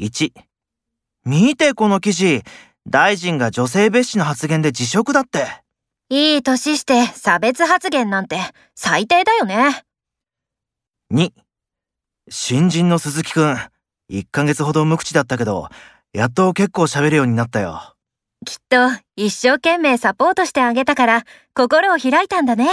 1、見てこの記事。大臣が女性蔑視の発言で辞職だって。いい年して差別発言なんて最低だよね。2、新人の鈴木くん。1ヶ月ほど無口だったけど、やっと結構喋るようになったよ。きっと一生懸命サポートしてあげたから心を開いたんだね。